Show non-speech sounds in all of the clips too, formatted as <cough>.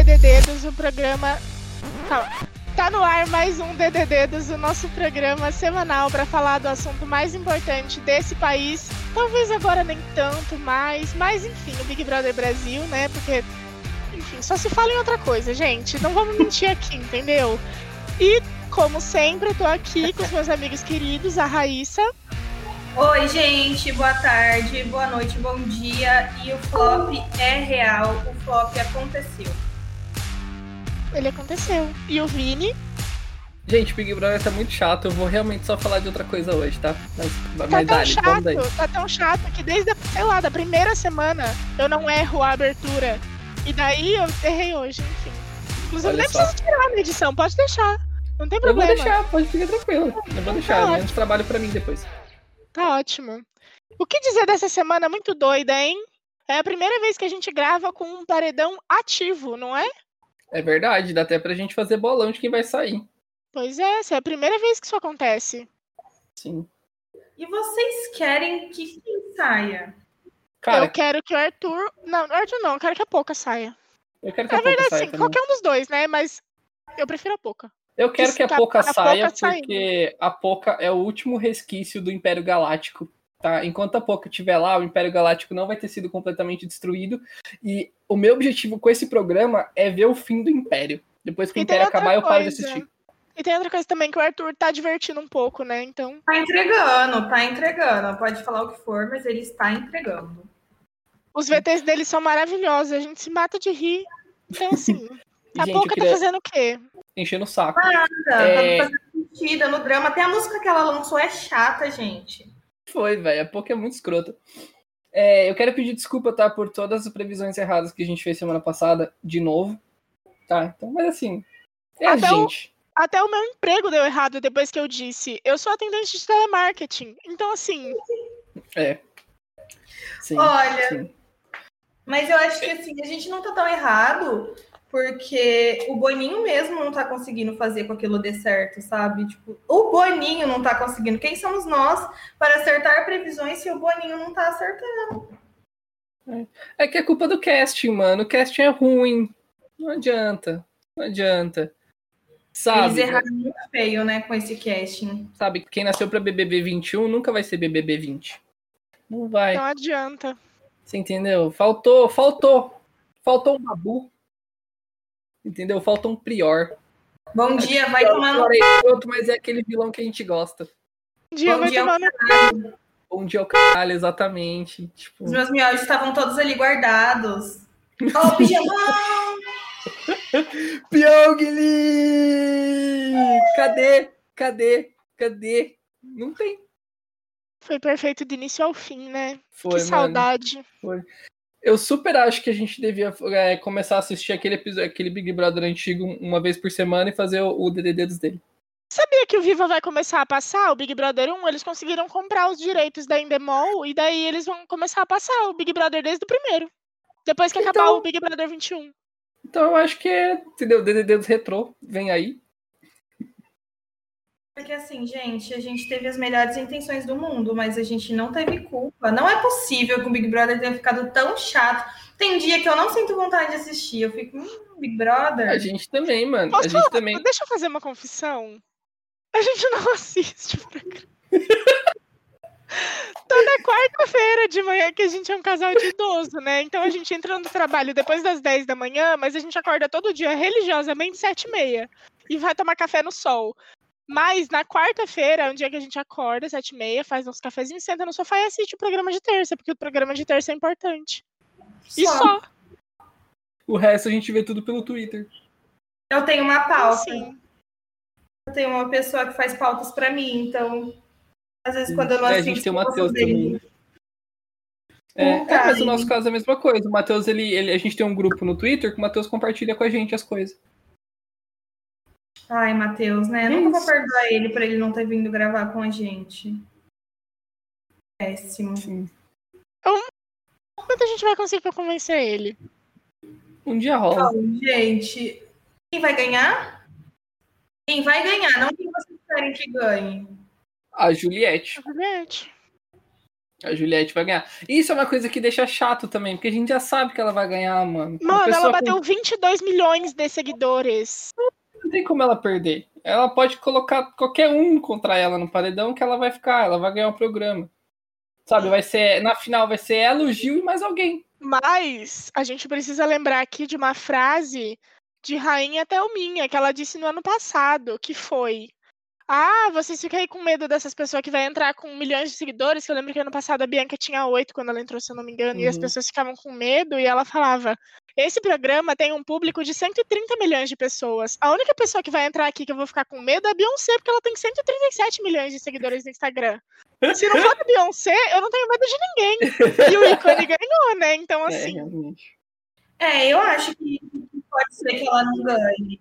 Mais um DDD dos o programa. Tá no ar mais um DDD dos o nosso programa semanal para falar do assunto mais importante desse país. Talvez agora nem tanto mais, mas enfim, o Big Brother Brasil, né? Porque, enfim, só se fala em outra coisa, gente. Não vamos mentir aqui, entendeu? E, como sempre, eu tô aqui com os meus amigos queridos, a Raíssa. Oi, gente, boa tarde, boa noite, bom dia. E o flop é real, o flop aconteceu. Ele aconteceu. E o Vini. Gente, Big Brother tá muito chato. Eu vou realmente só falar de outra coisa hoje, tá? Mas, Tá mas tão dale, vamos daí. chato, tá tão chato que desde, a, sei lá, da primeira semana eu não erro a abertura. E daí eu errei hoje, enfim. Inclusive, Olha nem só. preciso tirar na edição, pode deixar. Não tem Eu vou problema. deixar, pode ficar tranquilo. Eu vou deixar, Tá menos trabalho pra mim depois. Tá ótimo. O que dizer dessa semana muito doida, hein? É a primeira vez que a gente grava com um paredão ativo, não é? É verdade, dá até pra gente fazer bolão de quem vai sair. Pois é, essa é a primeira vez que isso acontece. Sim. E vocês querem que quem saia? Cara, eu quero que o Arthur. Não, o Arthur não, eu quero que a Poca saia. eu quero que a Na Poca verdade, saia sim, também. qualquer um dos dois, né? Mas eu prefiro a Poca. Eu quero que a Tá- Poca a Poca saia, saindo. porque a Poca é o último resquício do Império Galáctico. Tá? Enquanto a Poca estiver lá, o Império Galáctico não vai ter sido completamente destruído. E o meu objetivo com esse programa é ver o fim do Império. Depois que o E tem Império acabar, eu paro de coisa. assistir. E tem outra coisa também que o Arthur tá divertindo um pouco, né? Então. Tá entregando, tá entregando. Pode falar o que for, mas ele está entregando. Os VTs dele são maravilhosos, a gente se mata de rir. Então, assim, <laughs> a gente, Poca eu queria tá fazendo o quê? enchendo o saco. Tá, É. tá fazendo sentido no drama. Até a música que ela lançou é chata, gente. Foi, velho. A Poca é muito escrota. É, eu quero pedir desculpa, tá, por todas as previsões erradas que a gente fez semana passada, de novo. Tá? Então, mas assim, é a Até o- gente. Até o meu emprego deu errado depois que eu disse. Eu sou atendente de telemarketing. Então, assim, É. Sim, Olha, sim. Mas eu acho que assim, a gente não tá tão errado, porque o Boninho mesmo não tá conseguindo fazer com aquilo dê certo, sabe? Tipo, o Boninho não tá conseguindo. Quem somos nós para acertar previsões se o Boninho não tá acertando? É que é culpa do casting, mano. O casting é ruim. Não adianta. Não adianta. Eles Sabe? erraram muito feio, né, com esse casting. Sabe, quem nasceu pra BBB 21 nunca vai ser BBB 20. Não vai. não adianta. Você entendeu? Faltou, faltou. Faltou um babu. Entendeu? Faltou um prior. Bom dia, vai tomar no é escroto, mas é aquele vilão que a gente gosta. Um dia Bom vai dia, tomar no. Bom dia ao caralho, exatamente. Tipo, Os meus miojos estavam todos ali guardados. Ó, o pijamão! <laughs> Pyongyi! Cadê? Cadê? Cadê? Não tem. Foi perfeito do início ao fim, né? Foi, que mano. saudade. Eu super acho que a gente devia é, começar a assistir aquele episódio, aquele Big Brother antigo uma vez por semana e fazer o, o DDD dos dele. Sabia que o Viva vai começar a passar o Big Brother 1? Eles conseguiram comprar os direitos da Endemol e daí eles vão começar a passar o Big Brother desde o primeiro. Depois que acabar Então- o Big Brother 21. Então eu acho que é, entendeu? DDD dos retrô, vem aí. Porque assim, gente, a gente teve as melhores intenções do mundo, mas a gente não teve culpa. Não é possível que o Big Brother tenha ficado tão chato. Tem dia que eu não sinto vontade de assistir. Eu fico, hum, Big Brother. A gente também, mano. Posso a gente falar? também. Deixa eu fazer uma confissão. A gente não <laughs> assiste o programa. <laughs> Toda quarta-feira de manhã que a gente é um casal de idoso, né? Então a gente entra no trabalho depois das 10 da manhã, mas a gente acorda todo dia religiosamente 7 e meia. E vai tomar café no sol. Mas na quarta-feira é um dia que a gente acorda, 7 e meia, faz nosso cafezinho, senta no sofá e assiste o programa de terça, porque o programa de terça é importante. E Só. só. O resto a gente vê tudo pelo Twitter. Eu tenho uma pauta. Sim. Eu tenho uma pessoa que faz pautas pra mim, então. Às vezes, quando eu não É, a assisto, gente tem o Matheus também. É, Um é, mas cara, o nosso caso é a mesma coisa. O Matheus, ele, ele, a gente tem um grupo no Twitter que o Matheus compartilha com a gente as coisas. Ai, Matheus, né? É Nunca vou isso. perdoar ele por ele não ter vindo gravar com a gente. Péssimo. Quanto a gente vai conseguir pra convencer ele? Um dia rola. Então, gente, quem vai ganhar? Quem vai ganhar, não quem vocês querem que ganhe. A Juliette. Juliette. A Juliette vai ganhar. Isso é uma coisa que deixa chato também, porque a gente já sabe que ela vai ganhar, mano. Mano, ela bateu 22 milhões de seguidores. Não tem como ela perder. Ela pode colocar qualquer um contra ela no paredão que ela vai ficar, ela vai ganhar o programa. Sabe, vai ser. Na final vai ser ela, o Gil e mais alguém. Mas a gente precisa lembrar aqui de uma frase de Rainha Thelminha, que ela disse no ano passado, que foi. Ah, vocês ficam aí com medo dessas pessoas que vai entrar com milhões de seguidores, que eu lembro que ano passado a Bianca tinha oito quando ela entrou, se eu não me engano, e as Uhum. pessoas ficavam com medo, e ela falava: esse programa tem um público de 130 milhões de pessoas. A única pessoa que vai entrar aqui que eu vou ficar com medo é a Beyoncé, porque ela tem 137 milhões de seguidores no Instagram. Se não for a Beyoncé, eu não tenho medo de ninguém. E o ícone ganhou, né? Então, <laughs> É, assim. É, eu acho que pode ser que ela não ganhe.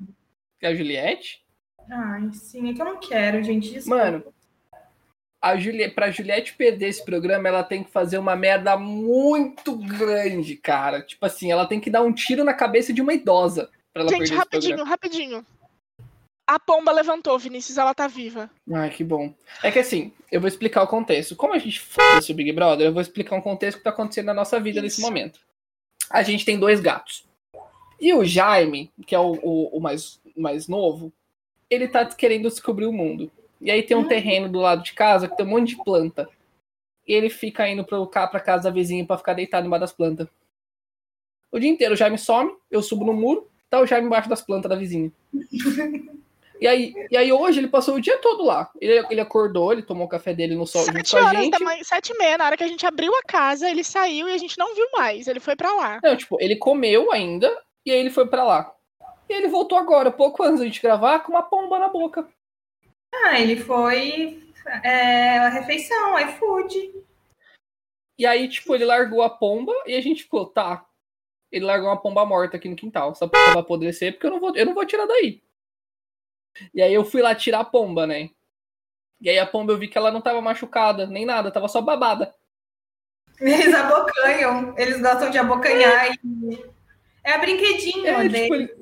E a Juliette? Ai, sim, é que eu não quero, gente. Desculpa. Mano, a Juliette, pra Juliette perder esse programa, ela tem que fazer uma merda muito grande, cara. Tipo assim, ela tem que dar um tiro na cabeça de uma idosa pra ela Gente, rapidinho, rapidinho. A pomba levantou, Vinícius, ela tá viva. Ai, que bom. É que assim, eu vou explicar o contexto. Como a gente fala sobre o Big Brother, eu vou explicar um contexto que tá acontecendo na nossa vida nesse Isso. momento. A gente tem dois gatos. E o Jaime, que é o, o- o mais, o mais novo, ele tá querendo descobrir o mundo. E aí tem um terreno do lado de casa que tem um monte de planta. E ele fica indo pro, pra casa da vizinha pra ficar deitado embaixo das plantas. O dia inteiro o Jaime some, eu subo no muro, tá o Jaime embaixo das plantas da vizinha. <laughs> E aí, e aí hoje ele passou o dia todo lá. Ele, ele acordou, ele tomou o café dele no sol Sete com a horas gente. da manhã, sete e meia, na hora que a gente abriu a casa, ele saiu e a gente não viu mais. Ele foi pra lá. Não, tipo, ele comeu ainda e aí ele foi pra lá. E ele voltou agora, pouco antes da gente gravar, com uma pomba na boca. Ah, ele foi é, a refeição, iFood. E aí, tipo, ele largou a pomba e a gente ficou, tá. Ele largou uma pomba morta aqui no quintal. Essa pomba vai apodrecer porque eu não vou, eu não vou tirar daí. E aí eu fui lá tirar a pomba, né? E aí a pomba eu vi que ela não tava machucada, nem nada, tava só babada. Eles abocanham, eles gostam de abocanhar. E... É a brinquedinho É, tipo, ele-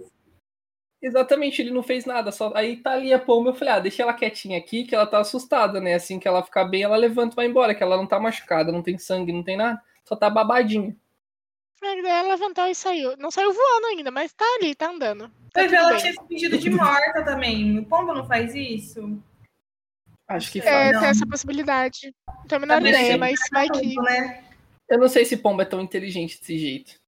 Exatamente, ele não fez nada. Só... Aí tá ali a pomba, eu falei, ah, deixa ela quietinha aqui, que ela tá assustada, né? Assim que ela ficar bem, ela levanta e vai embora, que ela não tá machucada, não tem sangue, não tem nada. Só tá babadinha. Daí ela levantou e saiu. Não saiu voando ainda, mas tá ali, tá andando. Tá tudo ela bem. tinha se fingido de morta também. O pombo não faz isso? Acho que É, faz. Não. tem essa possibilidade. Não tenho a menor Também ideia, mas vai que. Pombo, né? Eu não sei se pomba é tão inteligente desse jeito.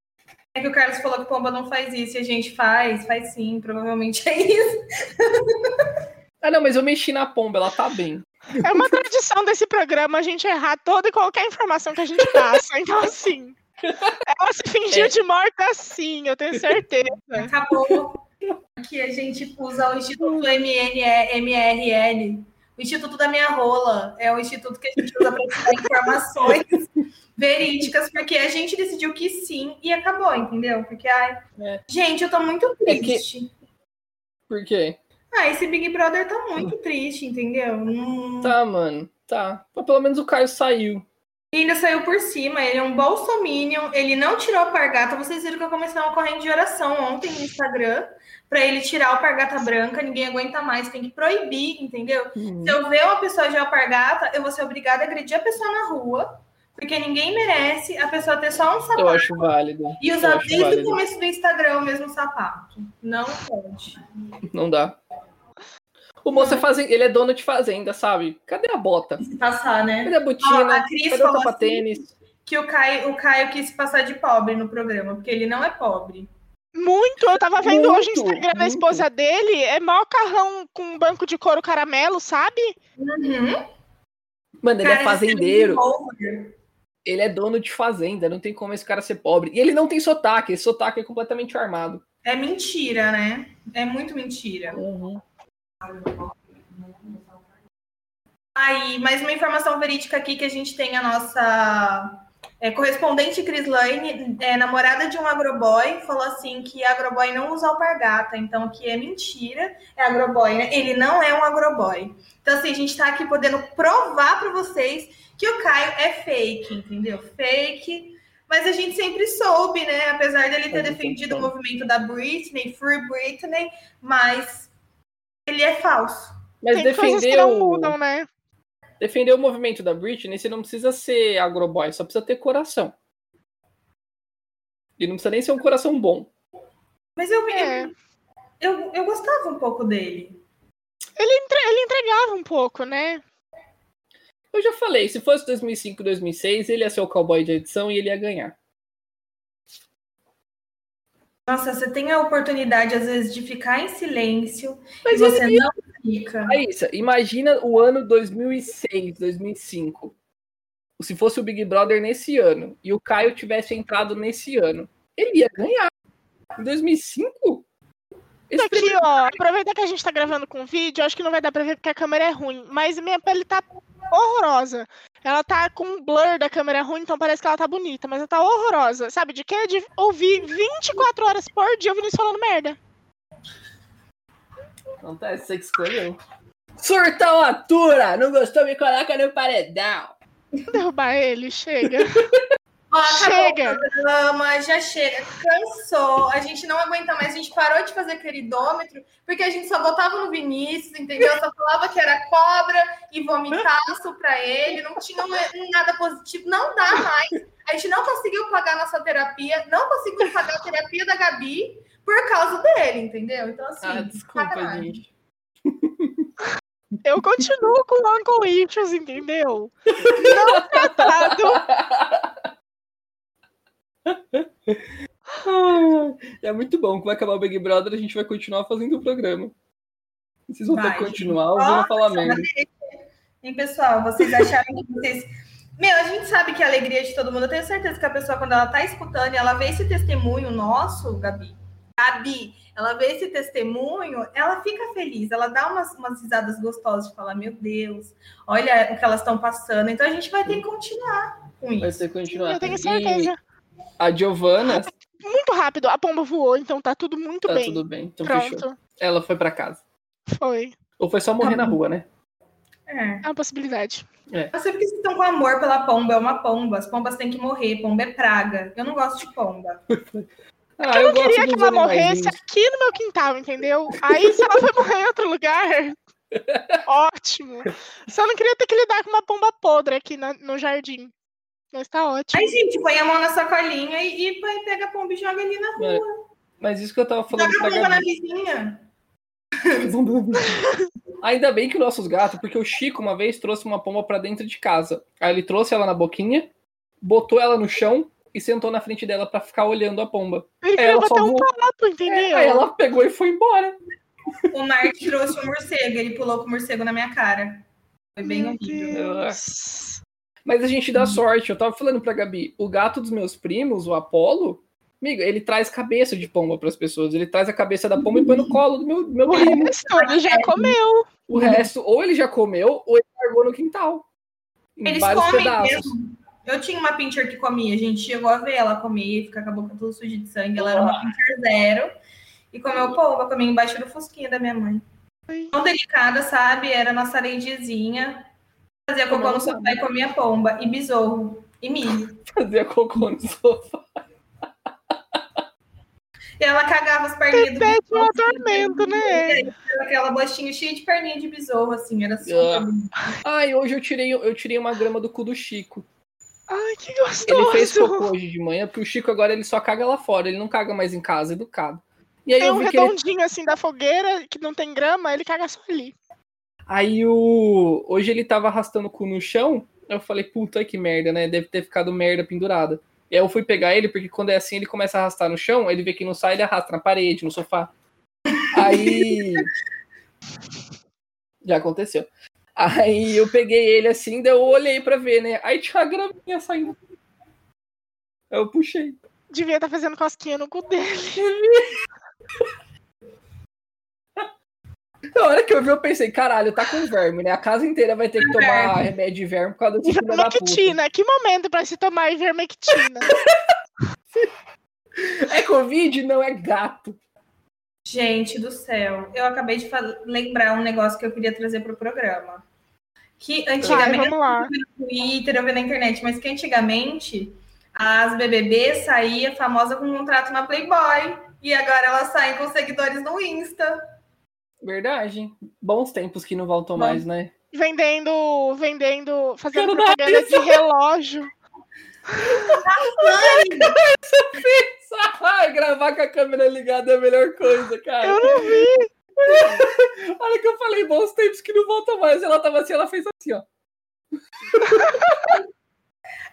É que o Carlos falou que pomba não faz isso e a gente faz, faz sim, provavelmente é isso. <laughs> Ah, não, mas eu mexi na pomba, ela tá bem. É uma tradição desse programa a gente errar toda e qualquer informação que a gente passa. Então, assim. Ela se fingiu É. de morta sim, eu tenho certeza. Acabou que a gente usa o Instituto MN, MRL, o Instituto da Minha Rola. É o instituto que a gente usa para dar informações <laughs> verídicas, porque a gente decidiu que sim e acabou, entendeu? Porque, ai. É. Gente, eu tô muito É que- triste. Por quê? Ah, esse Big Brother tá muito triste, entendeu? Não- Tá, mano. Tá. Mas pelo menos o Caio saiu. E ainda saiu por cima, ele é um bolsominion, ele não tirou a pargata. Vocês viram que eu comecei uma corrente de oração ontem no Instagram pra ele tirar a pargata branca, ninguém aguenta mais, tem que proibir, entendeu? Uhum. Se eu ver uma pessoa de alpargata, eu vou ser obrigada a agredir a pessoa na rua, porque ninguém merece a pessoa ter só um sapato Eu acho válido. e usar desde o começo do Instagram o mesmo sapato. Não pode. Não dá. O moço é fazen... ele é dono de fazenda, sabe? Cadê a bota? Se passar, né? Cadê a botina? Ó, a Cris Cadê o falou sapatênis? Que o Caio, o Caio quis se passar de pobre no programa, porque ele não é pobre. Muito, eu tava vendo hoje o Muito, Instagram da muito. esposa dele, é maior carrão com um banco de couro caramelo, sabe? Uhum. Mano, ele Cara, é fazendeiro. Ele é dono de fazenda. Não tem como esse cara ser pobre. E ele não tem sotaque. Esse sotaque é completamente armado. É mentira, né? É muito mentira. Uhum. Aí, mais uma informação verídica aqui que a gente tem a nossa é, correspondente Cris Lane, é, namorada de um agroboy, falou assim que agroboy não usa alpargata, então que é mentira, é agroboy, né? Ele não é um agroboy. Então, assim, a gente tá aqui podendo provar para vocês que o Caio é fake, entendeu? Fake. Mas a gente sempre soube, né? Apesar dele ter defendido o movimento da Britney, Free Britney, mas ele é falso. Mas Tem coisas que não defender o, mudam, né? defender o movimento da Britney, você não precisa ser agroboy, só precisa ter coração. E não precisa nem ser um coração bom. Mas eu, É. eu, eu, eu gostava um pouco dele. Ele, entre- ele entregava um pouco, né? Eu já falei, se fosse 2005, 2006, ele ia ser o cowboy de edição e ele ia ganhar. Nossa, você tem a oportunidade, às vezes, de ficar em silêncio Mas e você ele... não fica. Raíssa, imagina o ano 2006, 2005. Se fosse o Big Brother nesse ano e o Caio tivesse entrado nesse ano, ele ia ganhar. Em 2005? Esse Aqui, primeiro- ó, aproveitar que a gente tá gravando com vídeo, acho que não vai dar pra ver porque a câmera é ruim, mas minha pele tá horrorosa. Ela tá com um blur da câmera ruim, então parece que ela tá bonita, mas ela tá horrorosa. Sabe de quê? De ouvir 24 horas por dia o Vinícius falando merda. Acontece, você que escolheu. Surtão atura! Não gostou? Me coloca no paredão. Derrubar ele, chega. <laughs> Ó, Chega. o programa, já chega, cansou. A gente não aguenta mais. A gente parou de fazer queridômetro porque a gente só votava no Vinícius, entendeu? Só falava que era cobra e vomitaço pra ele. Não tinha nada positivo. Não dá mais. A gente não conseguiu pagar nossa terapia, não conseguiu pagar a terapia da Gabi por causa dele, entendeu? Então, assim, Ah, desculpa, sacanagem. gente. Eu continuo com Uncle Issues, entendeu? Não tratado. <laughs> Ah, <laughs> É muito bom. Vai acabar o Big Brother, a gente vai continuar fazendo o programa. Vocês vão ter Vai, que gente. continuar ouvindo Ó, falar merda. <laughs> Hein, pessoal? Vocês acharam que vocês. Meu, a gente sabe que a alegria de todo mundo. Eu tenho certeza que a pessoa, quando ela tá escutando e ela vê esse testemunho nosso, Gabi, Gabi, ela vê esse testemunho, ela fica feliz, ela dá umas, umas risadas gostosas de falar: Meu Deus, olha o que elas estão passando. Então a gente vai ter que continuar com Vai isso. ter que continuar. Eu tenho E certeza. A Giovana, Muito rápido, a pomba voou, então tá tudo muito tá bem. tudo bem. Então fechou. Pronto, Ela foi pra casa. foi. Ou foi só morrer na rua, né? É. É uma possibilidade. Eu sei porque vocês estão com amor pela pomba, é uma pomba. As pombas têm que morrer, pomba é praga. Eu não gosto de pomba. <laughs> Ah, Eu não queria que ela morresse aqui no meu quintal, entendeu? Aí se ela vai morrer em outro lugar, <laughs> ótimo. Só não queria ter que lidar com uma pomba podre aqui na- no jardim. Mas tá ótimo. Aí, gente, põe a mão na sacolinha e, e põe- pega a pomba e joga ali na rua. Mas isso que eu tava falando Joga a pomba na vizinha. <laughs> Ainda bem que os nossos gatos, porque o Chico uma vez trouxe uma pomba pra dentro de casa. Aí ele trouxe ela na boquinha, botou ela no chão e sentou na frente dela pra ficar olhando a pomba. Ele Aí queria ela só um papo, entendeu? Aí ela pegou e foi embora. O Mark trouxe um morcego, ele pulou com o morcego na minha cara. Foi bem horrível. Mas a gente dá sorte. Eu tava falando pra Gabi, o gato dos meus primos, o Apolo, amigo, ele traz cabeça de pomba pras pessoas. Ele traz a cabeça da pomba e põe no colo do meu, do meu O primo. resto ele já comeu. O resto, ou ele já comeu, ou ele largou no quintal. Em Eles vários comem pedaços. mesmo. Eu tinha uma pincher que comia, a gente chegou a ver ela comer, ficar com a boca toda suja de sangue. Ela era uma pincher zero. E comeu pomba, comia embaixo do fusquinha da minha mãe. Tão delicada, sabe? Era nossa lendizinha. Fazia cocô no sofá e comia pomba. E besouro. E milho. <laughs> Fazia cocô no sofá. E ela cagava as perninhas do Pede um besouro. atormento, né? Aquela bostinha cheia de perninha de besouro, assim. Era super Ah. Ai, hoje eu tirei, eu tirei uma grama do cu do Chico. Ai, que Ele gostoso. fez cocô hoje de manhã, porque o Chico agora ele só caga lá fora, ele não caga mais em casa, educado. E aí Tem eu um vi que ele redondinho assim da fogueira que não tem grama, ele caga só ali. Aí o. Hoje ele tava arrastando o cu no chão. Eu falei, puta que merda, né? Deve ter ficado merda pendurada. E aí eu fui pegar ele, porque quando é assim, ele começa a arrastar no chão, ele vê que não sai, ele arrasta na parede, no sofá. Aí. <laughs> Já aconteceu. Aí eu peguei ele assim, daí eu olhei pra ver, né? Aí tinha uma graminha saindo. Aí eu puxei. Devia estar fazendo cosquinha no cu dele. <laughs> Na hora que eu vi, eu pensei, caralho, tá com verme, né? A casa inteira vai ter que tomar Verme. remédio de verme por causa desse filho da puta. Ivermectina. Que momento pra se tomar ivermectina? <laughs> É Covid? Não, é gato. Gente do céu, eu acabei de lembrar um negócio que eu queria trazer pro programa. Que antigamente, vamos lá. eu vi no Twitter, eu vi na internet, mas que antigamente as BBB saía famosa com um contrato na Playboy. E agora elas saem com seguidores no Insta. Verdade. Bons tempos que não voltam Bom. mais, né? Vendendo, vendendo, fazendo propaganda de relógio. Ai, gravar com a câmera ligada é a melhor coisa, cara. Eu não vi. <laughs> Olha que eu falei, bons tempos que não voltam mais. Ela tava assim, ela fez assim, ó.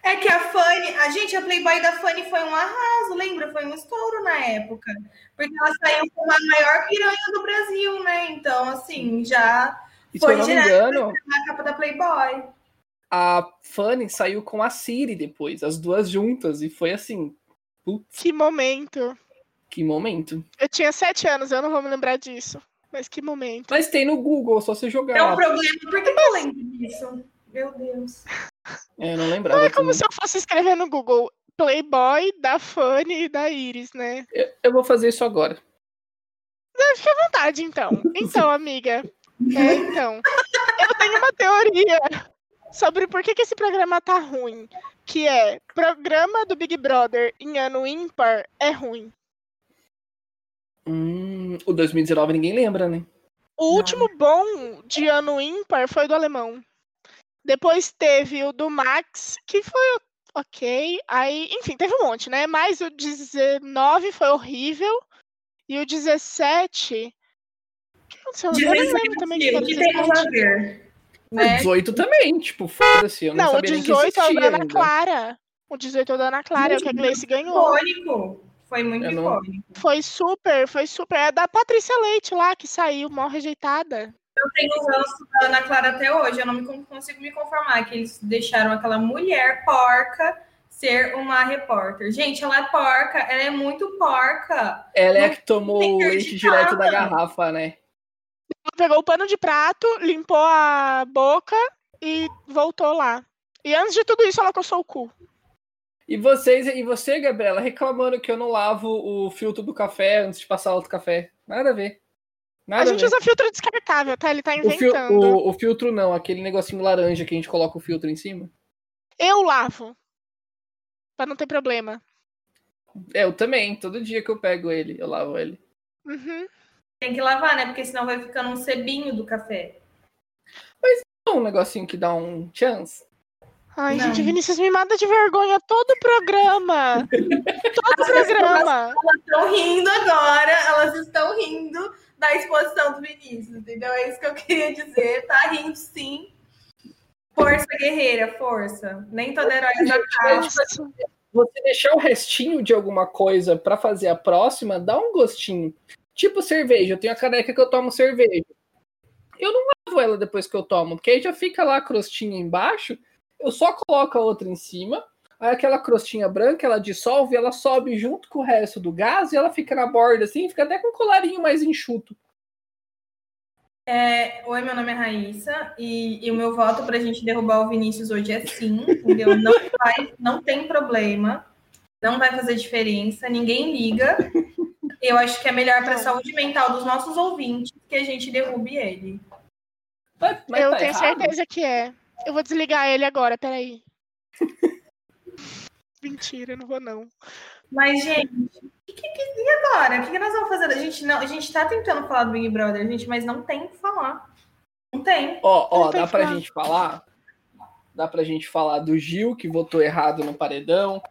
É que a Fanny, a gente, a Playboy da Fanny foi um arraso, lembra? Foi um estouro na época. Porque ela saiu como a maior piranha do Brasil, né? Então, assim, já E Foi direto. engano, na capa da Playboy. a Fanny saiu com a Siri depois, as duas juntas. E foi assim, putz, Que momento. que momento. Eu tinha sete anos, eu não vou me lembrar disso. Mas que momento. Mas tem no Google, só você jogar. É um problema. Por que eu lembro disso? Meu Deus. É, eu não lembrava. É como também. se eu fosse escrever no Google Playboy da Fanny e da Iris, né? eu, eu vou fazer isso agora. Fique à vontade, então. Então, amiga. É, então. Eu tenho uma teoria sobre por que, que esse programa tá ruim. Que é, programa do Big Brother em ano ímpar é ruim. Hum, o 2019 ninguém lembra, né? O último bom de ano ímpar foi o do alemão. Depois teve o do Max, que foi o- ok. Aí, enfim, teve um monte, né? Mas o 19 foi horrível. E o 17. O que aconteceu? Eu lembro também que o o temos a 17. ver? O Né? 18 também, tipo, foda-se. Eu não, Não, o sabia nem que 18 é o existia da Ana. Clara. O 18 é o da Ana Clara, é o que a Gleice ganhou. Icônico. Foi muito Eu não- icônico. Foi super, foi super. É da Patrícia Leite lá, que saiu, mal rejeitada. Eu tenho o ranço da Ana Clara até hoje. Eu não me consigo me conformar que eles deixaram aquela mulher porca ser uma repórter. Gente, ela é porca. Ela é muito porca. Ela é a que tomou o leite direto da garrafa, né? Ela pegou o pano de prato, limpou a boca e voltou lá. E antes de tudo isso, ela coçou o cu. E vocês, e você, Gabriela, reclamando que eu não lavo o filtro do café antes de passar outro café. Nada a ver. Nada A gente ver. usa filtro descartável, tá? Ele tá o, fil- inventando. o- o filtro não, aquele negocinho laranja que a gente coloca o filtro em cima. Eu lavo. Pra não ter problema. É, eu também. Todo dia que eu pego ele, eu lavo ele. Uhum. Tem que lavar, né? Porque senão vai ficando um sebinho do café. Um negocinho que dá um chance. Ai, Não. gente, Vinícius me mata de vergonha todo o programa. <laughs> todo o programa. Estão rindo agora. Elas estão rindo da exposição do Vinícius, entendeu? É isso que eu queria dizer. Tá rindo sim. Força, guerreira, força. Nem todo herói da casa. Você deixar o restinho de alguma coisa pra fazer a próxima, dá um gostinho. Tipo cerveja, eu tenho a caneca que eu tomo cerveja. Eu não lavo ela depois que eu tomo, porque aí já fica lá a crostinha embaixo, eu só coloco a outra em cima, aí aquela crostinha branca, ela dissolve, ela sobe junto com o resto do gás e ela fica na borda assim, fica até com um colarinho mais enxuto. É, Oi, meu nome é Raíssa e, e o meu voto pra gente derrubar o Vinícius hoje é sim, entendeu? Não vai, não tem problema, não vai fazer diferença, ninguém liga. Eu acho que é melhor para a saúde mental dos nossos ouvintes que a gente derrube ele. Mas, mas eu tá tenho errado? certeza que é. Eu vou desligar ele agora, peraí. <laughs> Mentira, eu não vou não. Mas, gente, que, que, e agora? O que, que nós vamos fazer? A gente, não, a gente tá tentando falar do Big Brother, gente, mas não tem o que falar. Não tem. Ó, ó, dá pra falar. gente falar? Dá pra gente falar do Gil, que votou errado no paredão.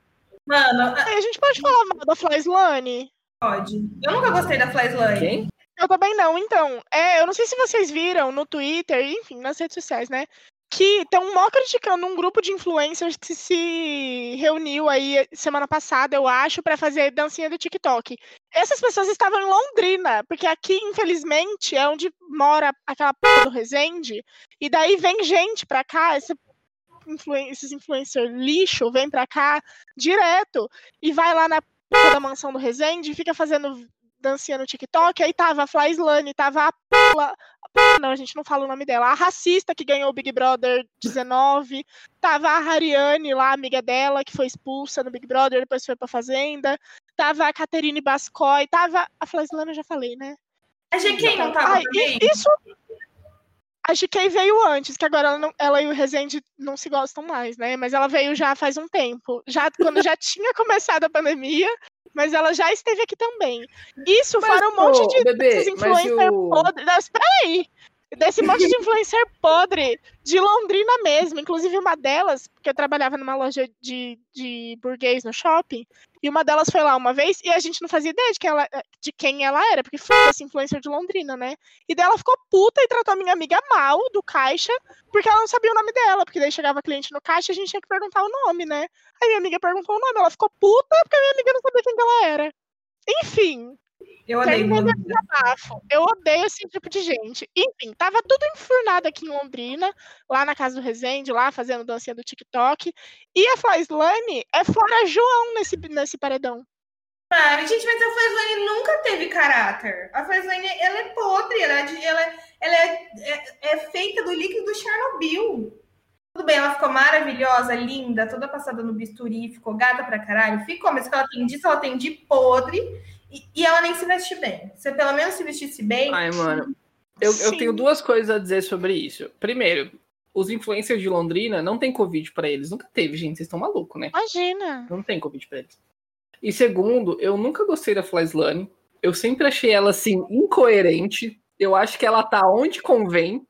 Mano, a gente pode falar mal da Flyslane? pode. Eu nunca gostei da Flyslane. Quem? Eu também não, então. É, eu não sei se vocês viram no Twitter, enfim, nas redes sociais, né? Que estão mó criticando um grupo de influencers que se reuniu aí semana passada, eu acho, pra fazer dancinha do TikTok. Essas pessoas estavam em Londrina, porque aqui, infelizmente, é onde mora aquela porra do Resende, e daí vem gente pra cá, esse influen- esses influencers lixo vem pra cá direto e vai lá na porra da mansão do Resende e fica fazendo dancinha no TikTok, aí tava a Fly Slane, tava a Paula, não, a gente não fala o nome dela, a racista que ganhou o Big Brother 19, tava a Hariane lá, amiga dela, que foi expulsa no Big Brother, depois foi pra Fazenda, tava a Caterine Bascoy, tava a eu já falei, né? A GK não tava Ai, isso. A GK veio antes, que agora ela, não- ela e o Rezende não se gostam mais, né? Mas ela veio já faz um tempo. Já quando já <laughs> tinha começado a pandemia, mas ela já esteve aqui também. Isso Mas, fora um monte de bebê, influencer o- podre. das- Peraí! Desse monte de influencer podre de Londrina mesmo. Inclusive, uma delas, porque eu trabalhava numa loja de, de burguês no shopping, e uma delas foi lá uma vez e a gente não fazia ideia de quem ela, de quem ela era, porque foi essa influencer de Londrina, né? E daí ela ficou puta e tratou a minha amiga mal do caixa, porque ela não sabia o nome dela, porque daí chegava cliente no caixa e a gente tinha que perguntar o nome, né? Aí minha amiga perguntou o nome, ela ficou puta porque a minha amiga não sabia quem que ela era. Enfim, Eu odeio. Eu odeio esse tipo de gente. Enfim, tava tudo enfurnado aqui em Londrina, lá na casa do Resende, lá fazendo dancinha do TikTok. E a Flyslane é fora João nesse, nesse paredão. Ah, gente, mas a Flyslane nunca teve caráter. A Flyslane, ela é podre, ela, é, ela, é- ela é, é- é feita do líquido do Chernobyl. Tudo bem, ela ficou maravilhosa, linda, toda passada no bisturi, ficou gata pra caralho. Ficou, mas o que ela tem disso, ela tem de podre. E, e ela nem se veste bem. Se pelo menos se vestisse bem, Ai, mano. Eu, eu tenho duas coisas a dizer sobre isso. Primeiro, os influencers de Londrina não tem Covid pra eles. Nunca teve, gente. Vocês estão malucos, né? Imagina. Não tem Covid pra eles. E segundo, eu nunca gostei da Flyslane. Eu sempre achei ela, assim, incoerente. Eu acho que ela tá onde convém,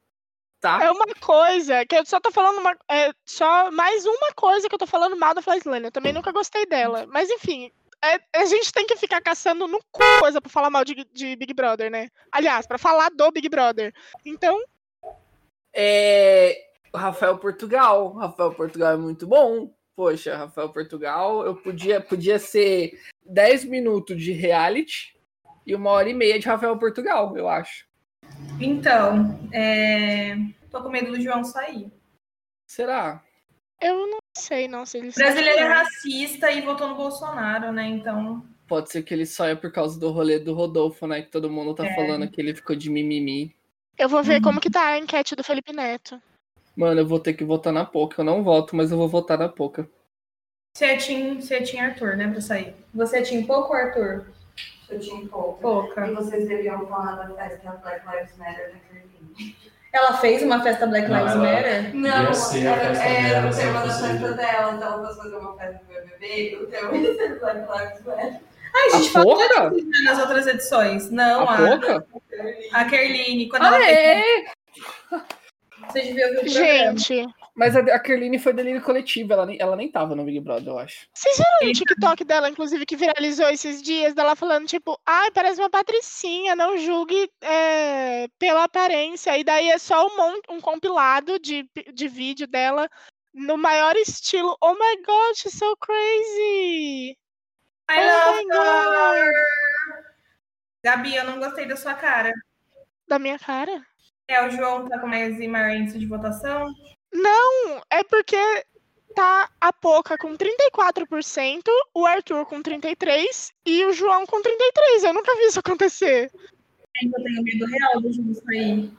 tá? É uma coisa que eu só tô falando uma, é só mais uma coisa que eu tô falando mal da Flyslane. Eu também nunca gostei dela. Mas enfim, a gente tem que ficar caçando no cu coisa pra falar mal de, de Big Brother, né? Aliás, pra falar do Big Brother. Então, É... Rafael Portugal. Rafael Portugal é muito bom. Poxa, Rafael Portugal, eu podia, podia ser 10 minutos de reality e uma hora e meia de Rafael Portugal, eu acho. então, é, tô com medo do João sair. Será? Eu não sei não se ele brasileiro é racista e votou no Bolsonaro, né? Então, Pode ser que ele saia por causa do rolê do Rodolfo, né? Que todo mundo tá É. falando que ele ficou de mimimi. Eu vou ver como que tá a enquete do Felipe Neto. Mano, eu vou ter que votar na Poca. Eu não voto, mas eu vou votar na Poca. você é Tim, você é Arthur, né? Pra sair. Você é Tim pouco ou Arthur? Eu tinha pouco. Pouca. E vocês deviam falar da festa Black Lives Matter na Carlinhos. Ela fez uma festa Black Lives Matter? Não, ser a era, festa era dela, o tema da festa dela, então ela fosse fazer uma festa do BBB, o tema ia ser Black Lives Matter. Ai, a gente falou disso nas outras edições. Não, A a, a Kerline, quando Ah, ela é! fez. Você devia ouvir o programa. Mas a, a Kerline foi delírio coletivo. Ela nem, ela nem tava no Big Brother, eu acho. vocês viram o TikTok dela, inclusive, que viralizou esses dias, dela falando, tipo, ai, parece uma patricinha, não julgue é, pela aparência. E daí é só um, um compilado de, de vídeo dela no maior estilo. Oh my god, she's so crazy! I Oh love my God. her. Gabi, eu não gostei da sua cara. Da minha cara? É, o João tá com mais e maior índice de votação. Não, é porque tá a Poca com 34%, o Arthur com 33% e o João com 33%. Eu nunca vi isso acontecer. Eu tenho medo real do João sair.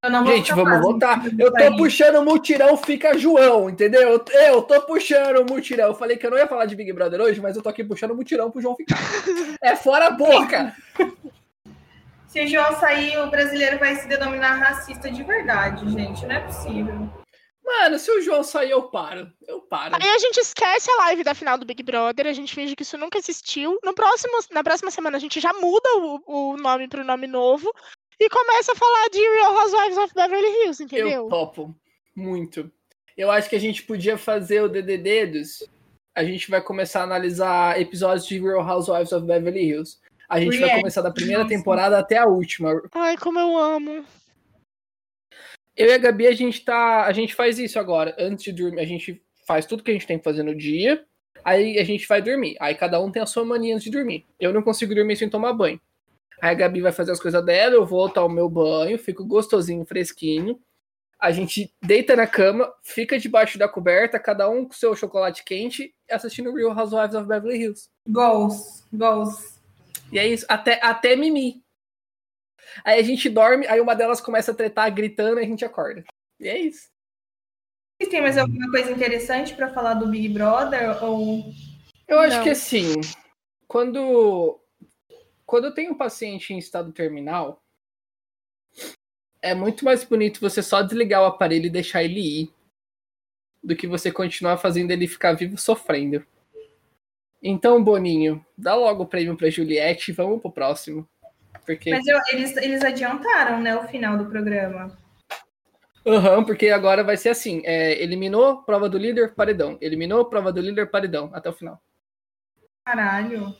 Eu não vou Gente, vamos do Eu tô puxando o mutirão, fica João, entendeu? Eu, eu tô puxando o mutirão. Eu falei que eu não ia falar de Big Brother hoje, mas eu tô aqui puxando o mutirão pro João ficar. <laughs> É fora a boca! Se o João sair, o brasileiro vai se denominar racista de verdade, gente. Não é possível. Mano, se o João sair, eu paro. Eu paro. Aí a gente esquece a live da final do Big Brother, a gente finge que isso nunca existiu. No próximo, na próxima semana a gente já muda o, o nome pro nome novo e começa a falar de Real Housewives of Beverly Hills, entendeu? Eu topo. Muito. Eu acho que a gente podia fazer o DD Dedos. A gente vai começar a analisar episódios de Real Housewives of Beverly Hills. A gente vai começar da primeira temporada até a última. Ai, como eu amo. Eu e a Gabi, a gente tá. A gente faz isso agora. Antes de dormir, a gente faz tudo que a gente tem que fazer no dia. Aí a gente vai dormir. Aí cada um tem a sua mania antes de dormir. Eu não consigo dormir sem tomar banho. Aí a Gabi vai fazer as coisas dela, eu vou tomar o meu banho, fico gostosinho, fresquinho. A gente deita na cama, fica debaixo da coberta, cada um com seu chocolate quente, assistindo Real Housewives of Beverly Hills. Goals. Goals. E é isso, até, até mimi. Aí a gente dorme, aí uma delas começa a tretar, gritando, e a gente acorda. E é isso. Vocês têm mais alguma coisa interessante para falar do Big Brother? Ou Eu acho Não. que assim, quando quando tenho um paciente em estado terminal, é muito mais bonito você só desligar o aparelho e deixar ele ir do que você continuar fazendo ele ficar vivo sofrendo. Então, Boninho, dá logo o prêmio pra Juliette e vamos pro próximo. Porque, Mas eu- eles, eles adiantaram, né, o final do programa. Aham, porque agora vai ser assim: é, eliminou prova do líder, paredão. Eliminou prova do líder, paredão, até o final. Caralho.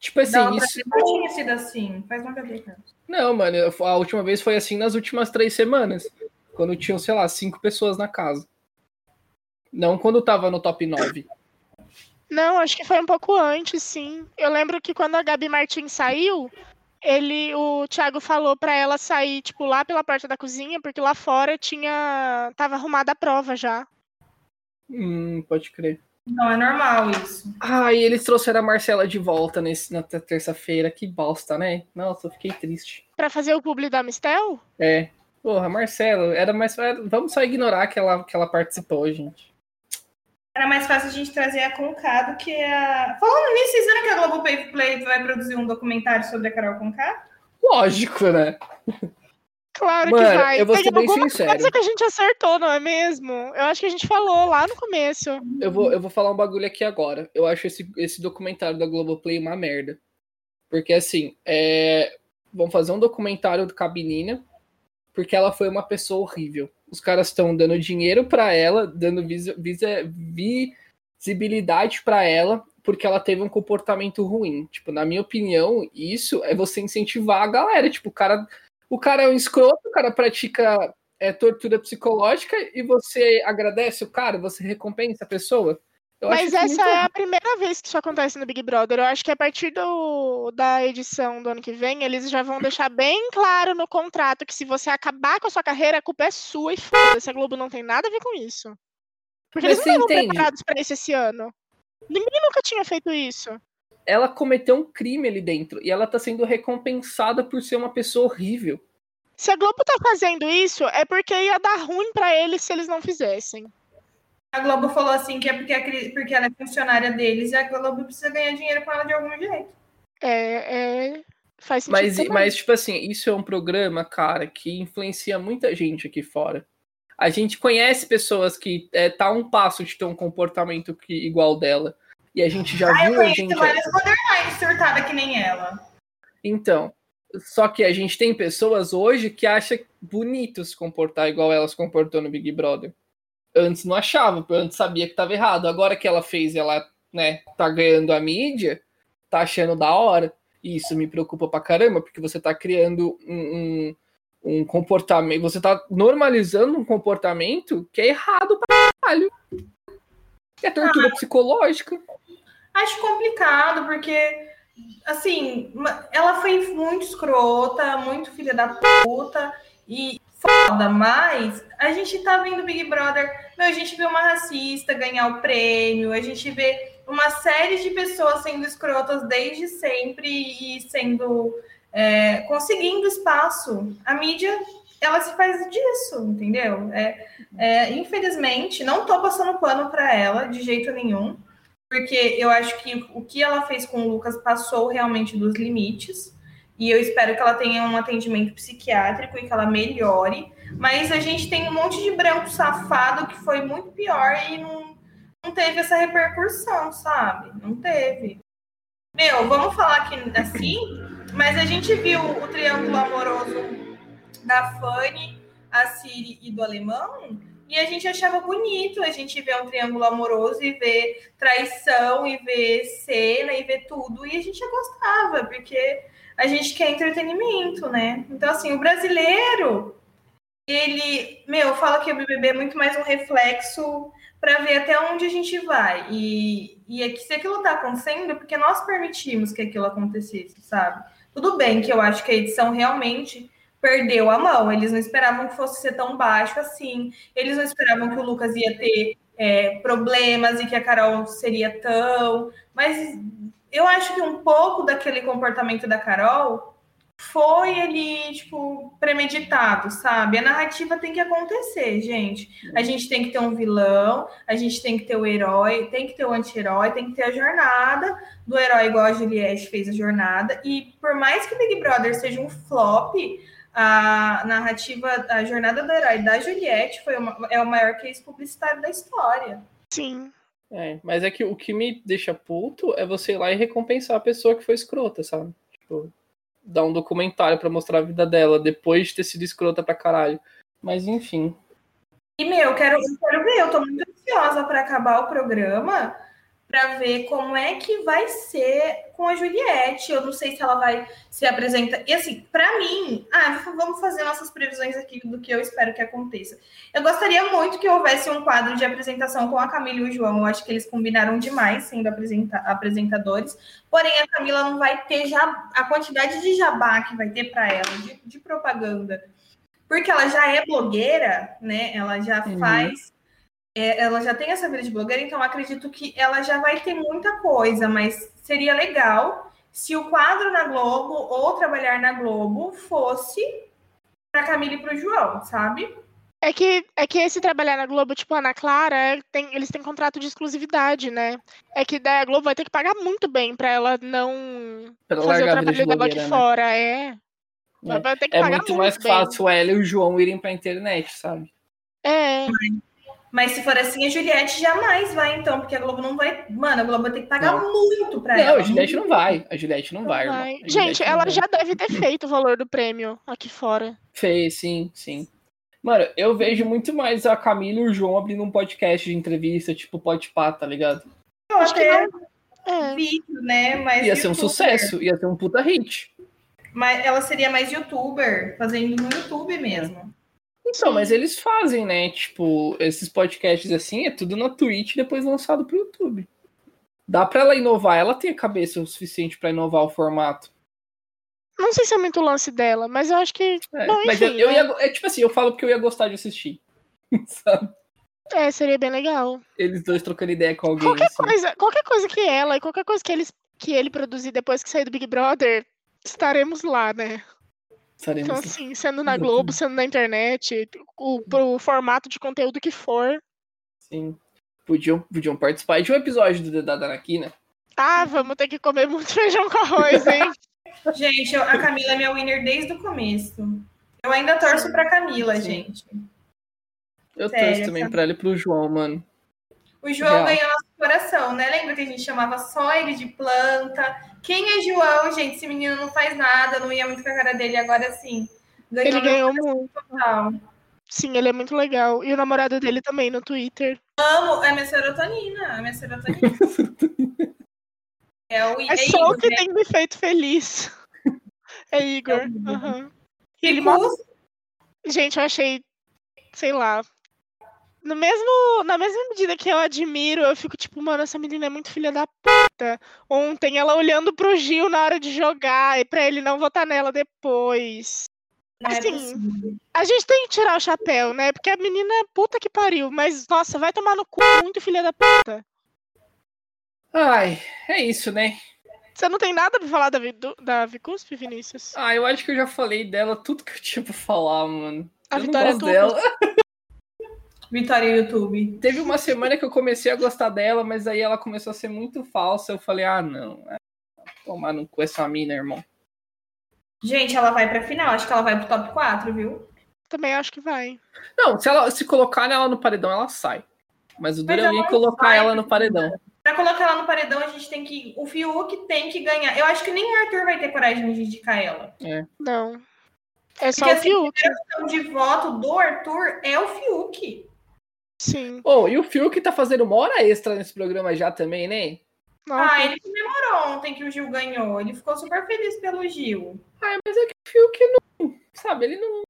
Tipo assim, Não, isso. não tinha sido assim. Faz uma cabeça. Não, mano, a última vez foi assim nas últimas três semanas. Quando tinham, sei lá, cinco pessoas na casa. Não quando tava no top 9. Não, acho que foi um pouco antes, sim. Eu lembro que quando a Gabi Martins saiu, ele, o Thiago falou pra ela sair, tipo, lá pela porta da cozinha, porque lá fora tinha. tava arrumada a prova já. Hum, pode crer. Não, é normal isso. Ah, e eles trouxeram a Marcela de volta nesse, na ter- terça-feira. Que bosta, né? Nossa, eu fiquei triste. Pra fazer o publi da Mistel? É. Porra, Marcela, era mais. era- Vamos só ignorar que ela, que ela participou, gente. Era mais fácil a gente trazer a Conká do que a. Falando nisso, vocês viram que a Globoplay Play vai produzir um documentário sobre a Carol Conká? Lógico, né? Claro Mano, que vai. eu vou ser bem alguma sincero. coisa que a gente acertou, não é mesmo? Eu acho que a gente falou lá no começo. Eu vou, eu vou falar um bagulho aqui agora. Eu acho esse, esse documentário da Globoplay uma merda. Porque, assim, é... vão fazer um documentário do Cabinina porque ela foi uma pessoa horrível. Os caras estão dando dinheiro pra ela, dando visi- visi- visibilidade pra ela porque ela teve um comportamento ruim. Tipo, na minha opinião, isso é você incentivar a galera. Tipo, o cara, o cara é um escroto, o cara pratica é, tortura psicológica e você agradece o cara, você recompensa a pessoa. Eu Mas essa é a primeira vez que isso acontece no Big Brother. Eu acho que a partir do, da edição do ano que vem, eles já vão deixar bem claro no contrato que se você acabar com a sua carreira, a culpa é sua e foda-se. A Globo não tem nada a ver com isso. Porque Mas eles não estavam entende? preparados para isso esse ano. Ninguém nunca tinha feito isso. Ela cometeu um crime ali dentro e ela tá sendo recompensada por ser uma pessoa horrível. Se a Globo tá fazendo isso, é porque ia dar ruim pra eles se eles não fizessem. A Globo falou assim que é porque, a porque ela é funcionária deles e a Globo precisa ganhar dinheiro com ela de algum jeito. É, é, faz sentido. Mas, também. mas, tipo assim, isso é um programa, cara, que influencia muita gente aqui fora. A gente conhece pessoas que é, tá a um passo de ter um comportamento que, igual dela. E a gente já Ah, eu viu a conheço gente. várias borderline surtada que nem ela. Então, só que a gente tem pessoas hoje que acham bonito se comportar igual ela se comportou no Big Brother. Antes não achava, porque antes sabia que estava errado. Agora que ela fez, ela, né, tá ganhando a mídia, tá achando da hora. E isso me preocupa pra caramba, porque você tá criando um, um, um comportamento, você tá normalizando um comportamento que é errado pra caralho. É tortura psicológica. Acho complicado, porque, assim, ela foi muito escrota, muito filha da puta e foda, mas a gente tá vendo Big Brother, meu, a gente vê uma racista ganhar o prêmio, a gente vê uma série de pessoas sendo escrotas desde sempre e sendo. é, conseguindo espaço. A mídia, ela se faz disso, entendeu? É, é, infelizmente, não tô passando pano para ela de jeito nenhum porque eu acho que o que ela fez com o Lucas passou realmente dos limites. E eu espero que ela tenha um atendimento psiquiátrico e que ela melhore. Mas a gente tem um monte de branco safado que foi muito pior e não, não teve essa repercussão, sabe? Não teve. Meu, vamos falar aqui assim, mas a gente viu o triângulo amoroso da Fanny, a Siri e do alemão, e a gente achava bonito a gente ver um triângulo amoroso e ver traição e ver cena e ver tudo. E a gente gostava, porque a gente quer entretenimento, né? Então, assim, o brasileiro, ele, meu, fala que o BBB é muito mais um reflexo para ver até onde a gente vai. E, e é que se aquilo tá acontecendo, é porque nós permitimos que aquilo acontecesse, sabe? Tudo bem que eu acho que a edição realmente perdeu a mão. Eles não esperavam que fosse ser tão baixo assim. Eles não esperavam que o Lucas ia ter é, problemas e que a Carol seria tão. Mas eu acho que um pouco daquele comportamento da Carol foi ele, tipo, premeditado, sabe? A narrativa tem que acontecer, gente. A gente tem que ter um vilão, a gente tem que ter o herói, tem que ter o anti-herói, tem que ter a jornada do herói, igual a Juliette fez a jornada. E por mais que Big Brother seja um flop, a narrativa, a jornada do herói da Juliette foi uma, é o maior case publicitário da história. Sim. É, mas é que o que me deixa puto é você ir lá e recompensar a pessoa que foi escrota, sabe? Tipo, dar um documentário pra mostrar a vida dela depois de ter sido escrota pra caralho. Mas enfim. E, meu, eu quero, eu quero ver, eu tô muito ansiosa para acabar o programa para ver como é que vai ser com a Juliette. Eu não sei se ela vai se apresentar. E assim, para mim, ah, vamos fazer nossas previsões aqui do que eu espero que aconteça. Eu gostaria muito que houvesse um quadro de apresentação com a Camila e o João. Eu acho que eles combinaram demais sendo apresenta apresentadores. Porém, a Camila não vai ter já a quantidade de jabá que vai ter para ela, de, de, propaganda. Porque ela já é blogueira, né? Ela já uhum. faz é, ela já tem essa vida de blogueira, então acredito que ela já vai ter muita coisa, mas seria legal se o quadro na Globo ou trabalhar na Globo fosse para Camila e para o João, sabe? É que, é que esse trabalhar na Globo, tipo Ana Clara, é, tem, eles têm contrato de exclusividade, né? É que daí a Globo vai ter que pagar muito bem para ela não pra fazer o trabalho de dela aqui né? fora, é. É, Vai ter que é pagar muito mais bem. fácil ela e o João irem pra internet, sabe? É. Mas se for assim, a Juliette jamais vai, então, porque a Globo não vai. Mano, a Globo vai ter que pagar Não. muito pra Não, ela. a Juliette não vai. A Juliette não, Não vai, irmão. vai. Juliette Gente, não ela vai. já deve ter feito o valor do prêmio aqui fora. Fez, sim, sim. Mano, eu vejo muito mais a Camila e o João abrindo um podcast de entrevista, tipo Podpah, tá ligado? Eu Acho que até É. vídeo, né? Mas Ia ser um youtuber. sucesso, ia ser um puta hit. Mas ela seria mais youtuber, fazendo no YouTube mesmo. Então, mas eles fazem, né? Tipo, esses podcasts assim, é tudo na Twitch e depois lançado pro YouTube. Dá pra ela inovar, ela tem a cabeça o suficiente pra inovar o formato. Não sei se é muito o lance dela, mas eu acho que. É, Bom, mas enfim, eu, eu né? ia, é tipo assim, eu falo porque eu ia gostar de assistir. <laughs> Sabe? É, seria bem legal. Eles dois trocando ideia com alguém. Qualquer assim. coisa, qualquer coisa que ela e qualquer coisa que, eles, que ele produzir depois que sair do Big Brother, estaremos lá, né? Saremos Então, assim, sendo na. Globo, sendo na internet, o, pro formato de conteúdo que for. Sim. Podiam, podiam participar de um episódio do Dedada Anaquina. Ah, vamos ter que comer muito <laughs> feijão com arroz, hein? Gente, eu- a Camila é minha winner desde o começo. Eu ainda torço pra Camila, Sim. gente. Eu Sério, torço também essa- pra ele e pro João, mano. O João Real. ganhou nosso coração, né? Lembra que a gente chamava só ele de planta? Quem é João, gente? Esse menino não faz nada, não ia muito com a cara dele. Agora sim. Ganhou Ele ganhou muito. total. Sim, ele é muito legal. E o namorado dele também no Twitter. Amo, é minha serotonina. É minha serotonina. <laughs> é o É só o Igor, que né? tem me feito feliz. <laughs> É Igor. É o aham. Que Ele custa. Gente, eu achei, sei lá. No mesmo, na mesma medida que eu admiro, eu fico tipo, mano, essa menina é muito filha da puta. Ontem ela olhando pro Gil na hora de jogar e pra ele não votar nela depois. É assim. A gente tem que tirar o chapéu, né? Porque a menina é puta que pariu, mas nossa, vai tomar no cu muito filha da puta. Ai, é isso, né? Você não tem nada pra falar da, do- da Vicusp, Vinícius? Ah, eu acho que eu já falei dela tudo que eu tinha pra falar, mano. A eu Vitória não gosto Tudo. dela. <laughs> Vitória YouTube. Teve uma semana que eu comecei a gostar dela, mas aí ela começou a ser muito falsa. Eu falei, ah, não. É, tomar no cu essa mina, irmão. Gente, ela vai pra final. Acho que ela vai pro top 4, viu? Também acho que vai. Não, se ela se colocar ela no paredão, ela sai. Mas o duro é colocar ela no paredão. Pra colocar ela no paredão, a gente tem que. O Fiuk tem que ganhar. Eu acho que nem o Arthur vai ter coragem de indicar ela. Não. É só Porque, o assim, Fiuk. Então, de voto do Arthur é o Fiuk. Sim. Oh, e o Fiuk tá fazendo uma hora extra nesse programa já também, né? Nossa. Ah, ele comemorou ontem que o Gil ganhou. Ele ficou super feliz pelo Gil. Ah, mas é que o Fiuk não. Sabe, ele não.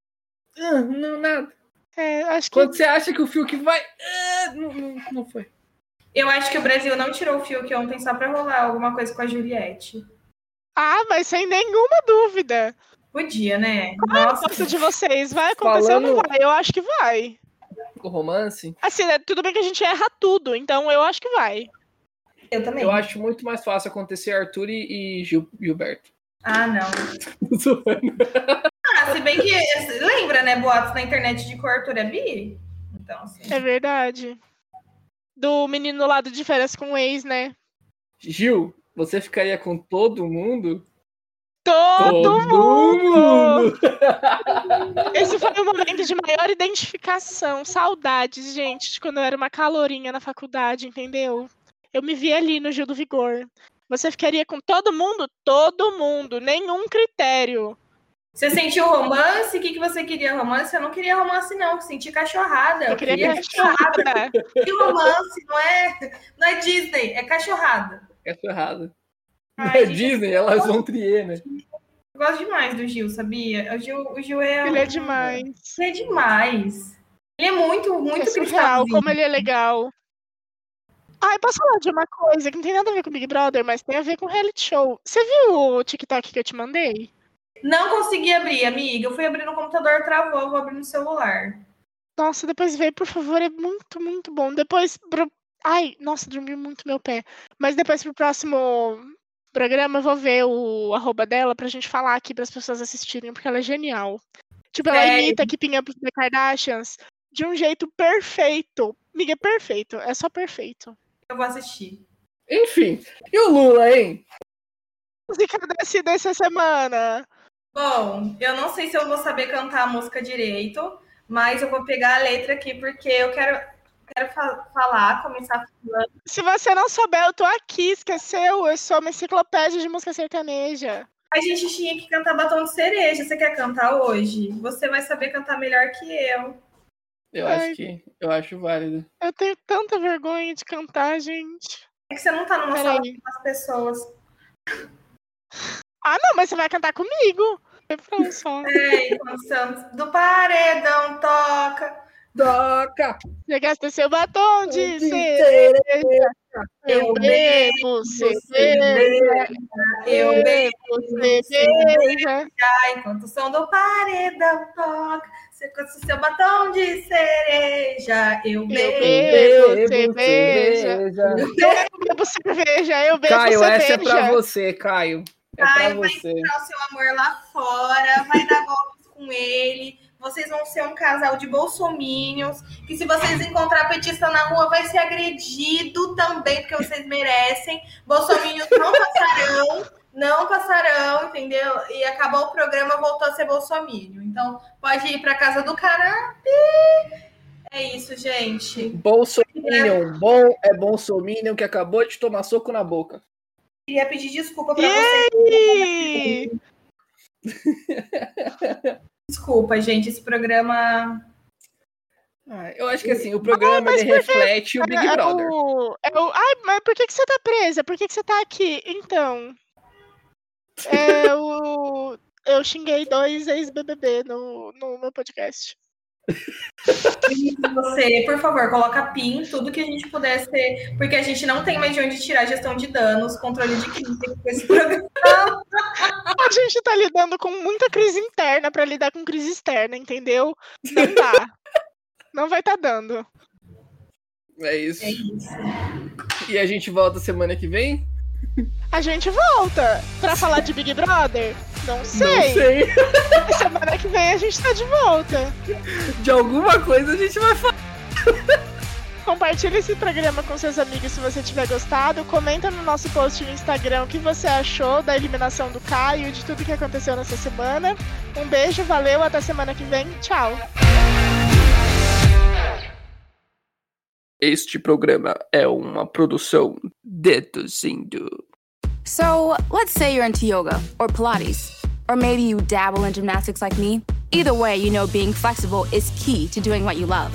Ah, não, nada. É, acho que Quando você acha que o Fiuk vai. ah, não, não, não foi. Eu acho que o Brasil não tirou o Fiuk ontem só pra rolar alguma coisa com a Juliette. Ah, mas sem nenhuma dúvida. Podia, né? Qual é a Nossa, de vocês? Vai acontecer ou não Falando- vai? Eu acho que vai. O romance. Assim, né, tudo bem que a gente erra tudo, então eu acho que vai. Eu também. Eu acho muito mais fácil acontecer Arthur e e Gil- Gilberto. Ah, não. <laughs> Ah, se bem que. Lembra, né? Boatos na internet de que o Arthur é bi? Então, assim. É verdade. Do menino lá do de férias com o ex, né? Gil, você ficaria com todo mundo? Todo, mundo! mundo! Esse foi o momento de maior identificação. Saudades, gente, de quando eu era uma calorinha na faculdade, entendeu? Eu me vi ali no Gil do Vigor. Você ficaria com todo mundo? Todo mundo. Nenhum critério. Você sentiu romance? O que, que você queria? Romance? Eu não queria romance, não. Eu senti cachorrada. Eu queria cachorrada. <laughs> cachorrada. E romance não é, não é Disney, é cachorrada. Cachorrada. Ai, É gente, Disney, elas vão trier, né? Eu gosto demais do Gil, sabia? O Gil, o Gil é. Ele é demais. Ele é demais. Ele é muito, muito É surreal, como ele é legal. Ai, posso falar de uma coisa que não tem nada a ver com Big Brother, mas tem a ver com reality show. Você viu o TikTok que eu te mandei? Não consegui abrir, amiga. Eu fui abrir no computador, travou, eu vou abrir no celular. Nossa, depois vê, por favor, é muito, muito bom. Depois pro... Ai, nossa, dormi muito meu pé. Mas depois pro próximo programa eu vou ver o arroba dela pra gente falar aqui pras pessoas assistirem, porque ela é genial. Tipo, ela Sério? imita Keeping Up with the Kardashians de um jeito perfeito. Amiga, é perfeito. É só perfeito. Eu vou assistir. Enfim. E o Lula, hein? Música desse, dessa semana. Bom, eu não sei se eu vou saber cantar a música direito, mas eu vou pegar a letra aqui porque eu quero, quero fa- falar, começar falando. Se você não souber, eu tô aqui, esqueceu? Eu sou uma enciclopédia de música sertaneja. A gente tinha que cantar Batom de Cereja. Você quer cantar hoje? Você vai saber cantar melhor que eu. Eu Ai. acho que. Eu acho válido. Eu tenho tanta vergonha de cantar, gente. É que você não tá numa Peraí. sala com as pessoas. Ah, não, mas você vai cantar comigo. É, enquanto Santos do paredão toca. Toca! Você gasta seu batom de De cereja. Eu Eu bebo cerveja. cerveja, Eu bebo bebo cerveja. enquanto o som do paredão toca. Você o seu batom de cereja. Eu Eu bebo. bebo cerveja. Eu bebo cerveja. Eu bebo Caio, cerveja. essa é pra você, Caio. É Ai, pra vai você. encontrar o seu amor lá fora, vai dar golpes com ele. Vocês vão ser um casal de bolsominions. Que se vocês encontrar petista na rua, vai ser agredido também, porque vocês merecem. Bolsominions não passarão, não passarão, entendeu? E acabou o programa, voltou a ser bolsominion. Então, pode ir pra casa do canapé. É isso, gente. Bolsominion, bom é Bolsominion que acabou de tomar soco na boca. Queria pedir desculpa pra vocês. <laughs> Desculpa, gente. Esse programa Ah, eu acho que assim, o programa mas ele reflete o Big é Brother. O, é o, ai, mas por que, que você tá presa? Por que, que você tá aqui? Então. É o. Eu xinguei dois ex-BBB no, no meu podcast. Você, por favor, coloca PIN, tudo que a gente puder ser, porque a gente não tem mais de onde tirar gestão de danos, controle de crise com esse programa. <laughs> A gente tá lidando com muita crise interna pra lidar com crise externa, entendeu? Não dá. Não vai tá dando. É isso. É isso. E a gente volta semana que vem? A gente volta pra falar de Big Brother? Não sei. Não sei. <laughs> Semana que vem a gente tá de volta. De alguma coisa a gente vai falar. Compartilhe esse programa com seus amigos se você tiver gostado. Comenta no nosso post no Instagram o que você achou da eliminação do Caio e de tudo que aconteceu nessa semana. Um beijo, valeu, até semana que vem. Tchau. Este programa é uma produção deduzindo. So, let's say you're into yoga or Pilates, or maybe you dabble in gymnastics like me. Either way, you know being flexible is key to doing what you love.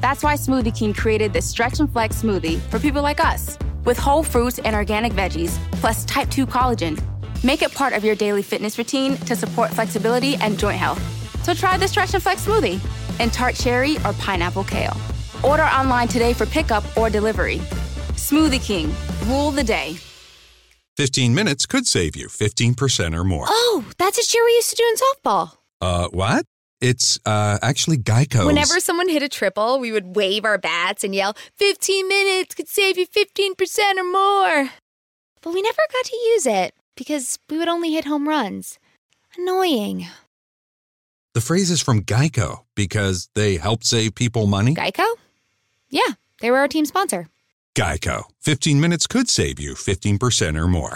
That's why Smoothie King created this Stretch and Flex smoothie for people like us, with whole fruits and organic veggies, plus type 2 collagen. Make it part of your daily fitness routine to support flexibility and joint health. So try the Stretch and Flex smoothie in tart cherry or pineapple kale. Order online today for pickup or delivery. Smoothie King, rule the day. 15 minutes could save you 15% or more. Oh, that's a cheer we used to do in softball. Uh, what? It's uh, actually Geico's. Whenever someone hit a triple, we would wave our bats and yell, 15 minutes could save you 15% or more. But we never got to use it because we would only hit home runs. Annoying. The phrase is from Geico because they help save people money. Geico? Yeah, they were our team sponsor. Geico. 15 minutes could save you 15% or more.